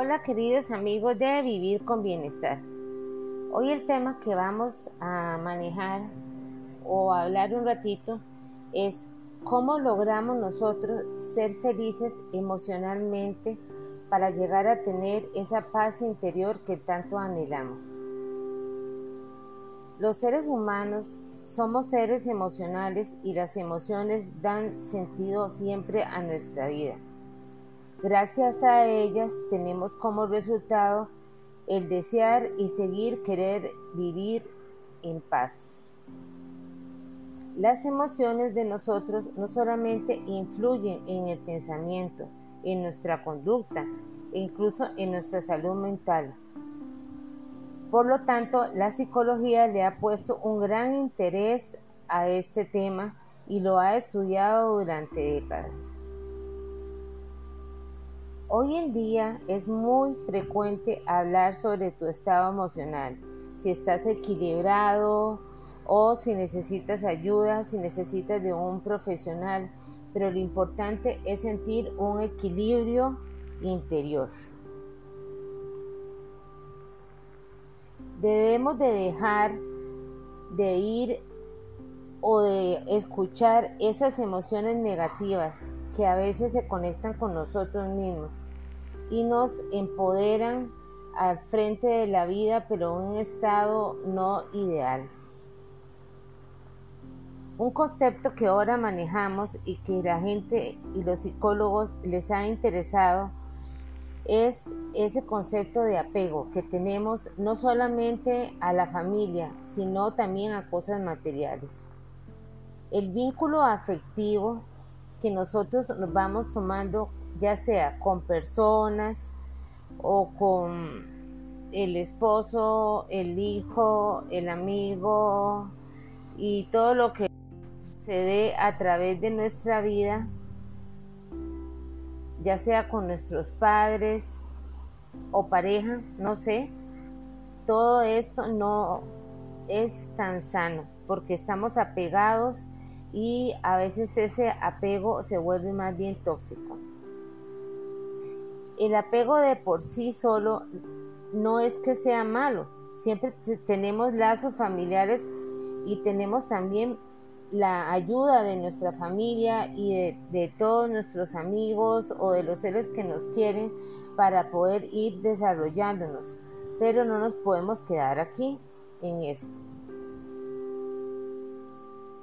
Hola queridos amigos de Vivir con Bienestar. Hoy el tema que vamos a manejar o hablar un ratito es cómo logramos nosotros ser felices emocionalmente para llegar a tener esa paz interior que tanto anhelamos. Los seres humanos somos seres emocionales y las emociones dan sentido siempre a nuestra vida. Gracias a ellas tenemos como resultado el desear y seguir querer vivir en paz. Las emociones de nosotros no solamente influyen en el pensamiento, en nuestra conducta e incluso en nuestra salud mental. Por lo tanto, la psicología le ha puesto un gran interés a este tema y lo ha estudiado durante décadas. Hoy en día es muy frecuente hablar sobre tu estado emocional, si estás equilibrado o si necesitas ayuda, si necesitas de un profesional, pero lo importante es sentir un equilibrio interior. Debemos de dejar de ir o de escuchar esas emociones negativas que a veces se conectan con nosotros mismos y nos empoderan al frente de la vida, pero en un estado no ideal. Un concepto que ahora manejamos y que la gente y los psicólogos les ha interesado es ese concepto de apego que tenemos no solamente a la familia, sino también a cosas materiales. El vínculo afectivo que nosotros nos vamos tomando, ya sea con personas o con el esposo, el hijo, el amigo y todo lo que se dé a través de nuestra vida, ya sea con nuestros padres o pareja, no sé, todo esto no es tan sano porque estamos apegados y a veces ese apego se vuelve más bien tóxico. El apego de por sí solo no es que sea malo, siempre tenemos lazos familiares y tenemos también la ayuda de nuestra familia y de, todos nuestros amigos o de los seres que nos quieren para poder ir desarrollándonos, pero no nos podemos quedar aquí en esto.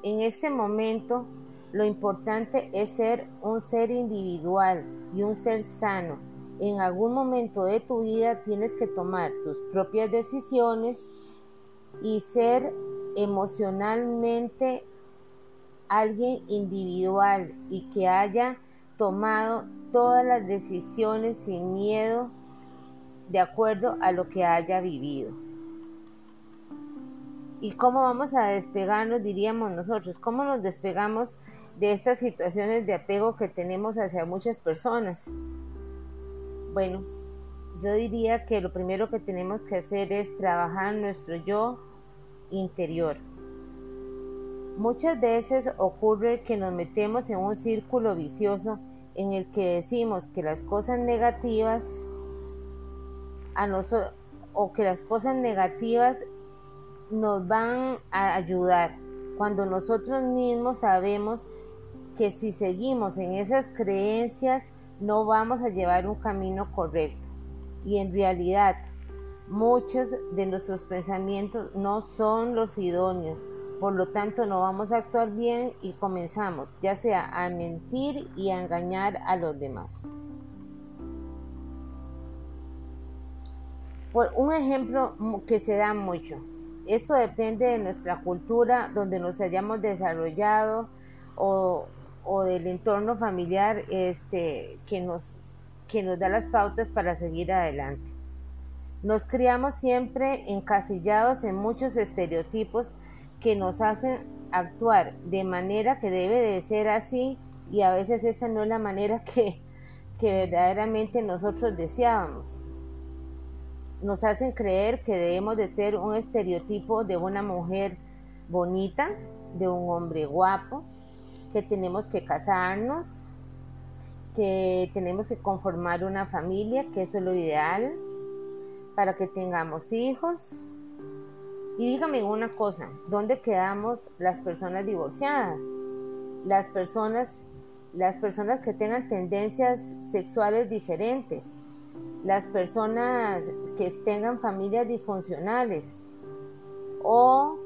En este momento, lo importante es ser un ser individual y un ser sano. En algún momento de tu vida tienes que tomar tus propias decisiones y ser emocionalmente alguien individual y que haya tomado todas las decisiones sin miedo de acuerdo a lo que haya vivido. ¿Y cómo vamos a despegarnos, diríamos nosotros? ¿Cómo nos despegamos de estas situaciones de apego que tenemos hacia muchas personas? Bueno, yo diría que lo primero que tenemos que hacer es trabajar nuestro yo interior. Muchas veces ocurre que nos metemos en un círculo vicioso en el que decimos que las cosas negativas a nosotros o que las cosas negativas nos van a ayudar cuando nosotros mismos sabemos que si seguimos en esas creencias no vamos a llevar un camino correcto. Y en realidad muchos de nuestros pensamientos no son los idóneos. Por lo tanto no vamos a actuar bien y comenzamos ya sea a mentir y a engañar a los demás. Por un ejemplo que se da mucho, eso depende de nuestra cultura, donde nos hayamos desarrollado o, del entorno familiar este, que, nos, que nos da las pautas para seguir adelante. Nos criamos siempre encasillados en muchos estereotipos que nos hacen actuar de manera que debe de ser así y a veces esta no es la manera que, que verdaderamente nosotros deseábamos nos hacen creer que debemos de ser un estereotipo de una mujer bonita, de un hombre guapo, que tenemos que casarnos, que tenemos que conformar una familia, que eso es lo ideal, para que tengamos hijos. Y dígame una cosa, ¿dónde quedamos las personas divorciadas? Las personas, las personas que tengan tendencias sexuales diferentes, las personas que tengan familias disfuncionales o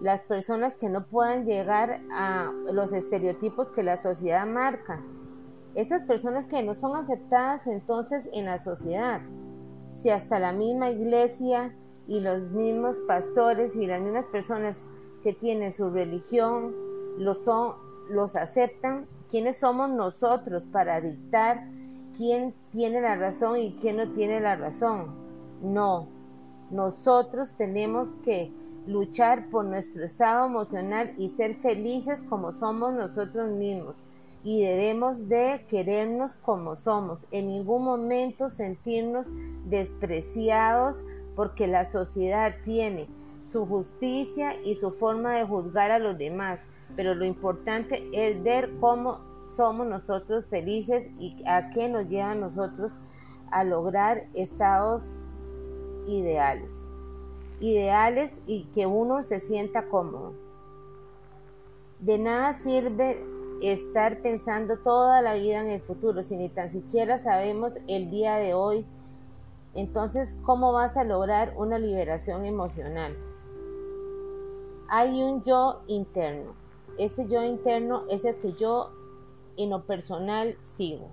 las personas que no puedan llegar a los estereotipos que la sociedad marca. Esas personas que no son aceptadas entonces en la sociedad. Si hasta la misma iglesia y los mismos pastores y las mismas personas que tienen su religión son, los aceptan, ¿quiénes somos nosotros para dictar quién tiene la razón y quién no tiene la razón? No, nosotros tenemos que luchar por nuestro estado emocional y ser felices como somos nosotros mismos. Y debemos de querernos como somos. En ningún momento sentirnos despreciados porque la sociedad tiene su justicia y su forma de juzgar a los demás. Pero lo importante es ver cómo somos nosotros felices y a qué nos lleva a nosotros a lograr estados ideales ideales y que uno se sienta cómodo. De nada sirve estar pensando toda la vida en el futuro si ni tan siquiera sabemos el día de hoy. Entonces, ¿cómo vas a lograr una liberación emocional? Hay un yo interno. Ese yo interno es el que yo en lo personal sigo.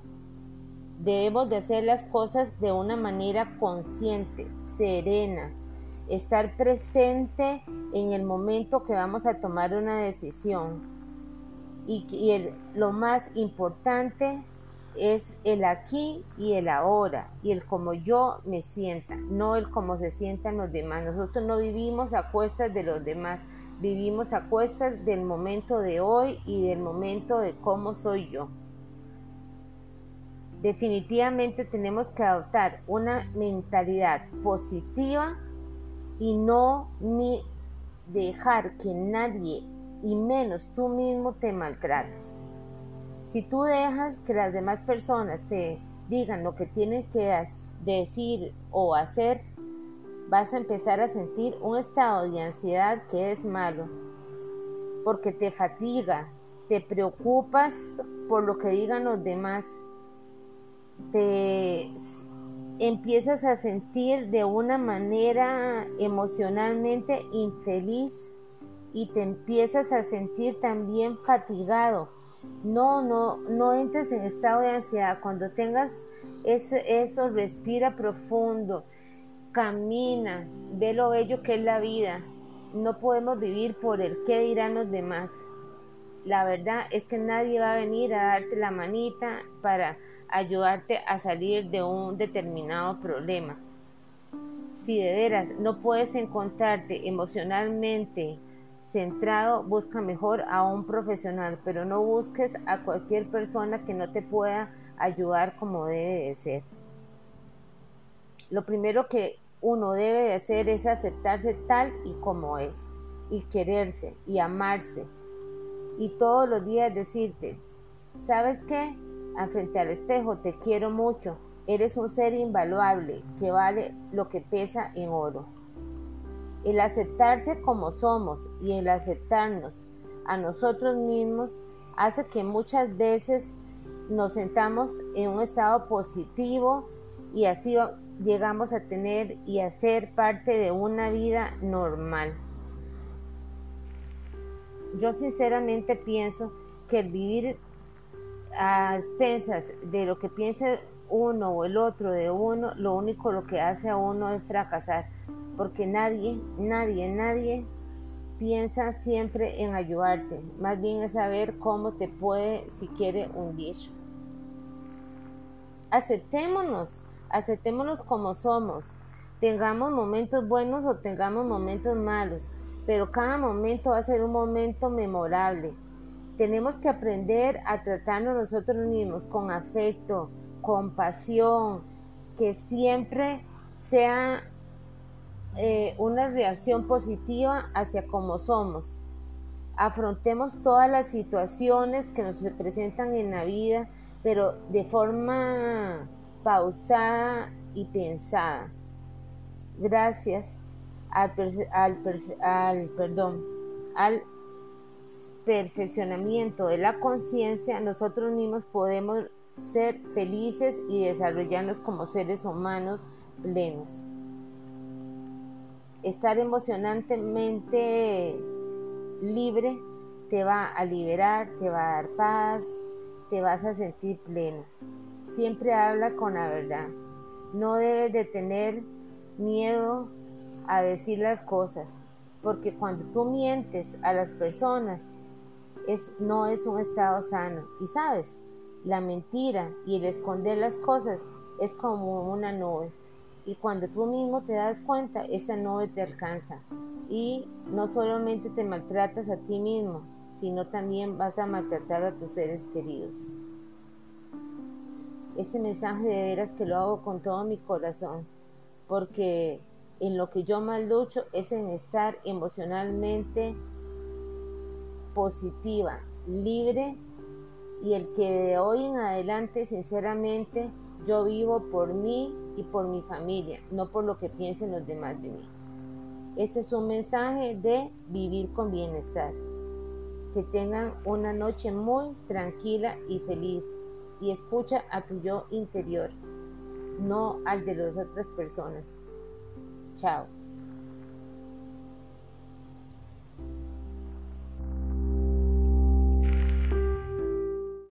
Debemos de hacer las cosas de una manera consciente, serena, estar presente en el momento que vamos a tomar una decisión. Y, lo más importante es el aquí y el ahora y el como yo me sienta, no el cómo se sientan los demás. Nosotros no vivimos a cuestas de los demás, vivimos a cuestas del momento de hoy y del momento de cómo soy yo. Definitivamente tenemos que adoptar una mentalidad positiva y no dejar que nadie y menos tú mismo te maltrates. Si tú dejas que las demás personas te digan lo que tienen que decir o hacer, vas a empezar a sentir un estado de ansiedad que es malo, porque te fatiga, te preocupas por lo que digan los demás, te empiezas a sentir de una manera emocionalmente infeliz y te empiezas a sentir también fatigado. No, no, no entres en estado de ansiedad. Cuando tengas eso, respira profundo, camina, ve lo bello que es la vida. No podemos vivir por el qué dirán los demás. La verdad es que nadie va a venir a darte la manita para ayudarte a salir de un determinado problema. Si de veras no puedes encontrarte emocionalmente centrado, busca mejor a un profesional, pero no busques a cualquier persona que no te pueda ayudar como debe de ser. Lo primero que uno debe de hacer es aceptarse tal y como es, y quererse y amarse, y todos los días decirte, ¿sabes qué? frente al espejo, te quiero mucho, eres un ser invaluable que vale lo que pesa en oro. El aceptarse como somos y el aceptarnos a nosotros mismos hace que muchas veces nos sentamos en un estado positivo y así llegamos a tener y a ser parte de una vida normal. Yo sinceramente pienso que el vivir a expensas de lo que piense uno o el otro de uno, lo único lo que hace a uno es fracasar, porque nadie, nadie, nadie piensa siempre en ayudarte, más bien es saber cómo te puede, si quiere, hundir. Aceptémonos, aceptémonos como somos, tengamos momentos buenos o tengamos momentos malos, pero cada momento va a ser un momento memorable tenemos que aprender a tratarnos nosotros mismos con afecto, compasión, que siempre sea eh, una reacción positiva hacia como somos. afrontemos todas las situaciones que nos presentan en la vida, pero de forma pausada y pensada. Gracias al, al, perdón, al perfeccionamiento de la conciencia, nosotros mismos podemos ser felices y desarrollarnos como seres humanos plenos. Estar emocionalmente libre te va a liberar, te va a dar paz, te vas a sentir pleno. Siempre habla con la verdad. No debes de tener miedo a decir las cosas, porque cuando tú mientes a las personas, es, no es un estado sano. Y sabes, la mentira y el esconder las cosas es como una nube. Y cuando tú mismo te das cuenta, esa nube te alcanza. Y no solamente te maltratas a ti mismo, sino también vas a maltratar a tus seres queridos. Este mensaje de veras que lo hago con todo mi corazón, porque en lo que yo más lucho es en estar emocionalmente positiva, libre y el que de hoy en adelante sinceramente yo vivo por mí y por mi familia, no por lo que piensen los demás de mí. Este es un mensaje de vivir con bienestar. Que tengan una noche muy tranquila y feliz y escucha a tu yo interior, no al de las otras personas. Chao.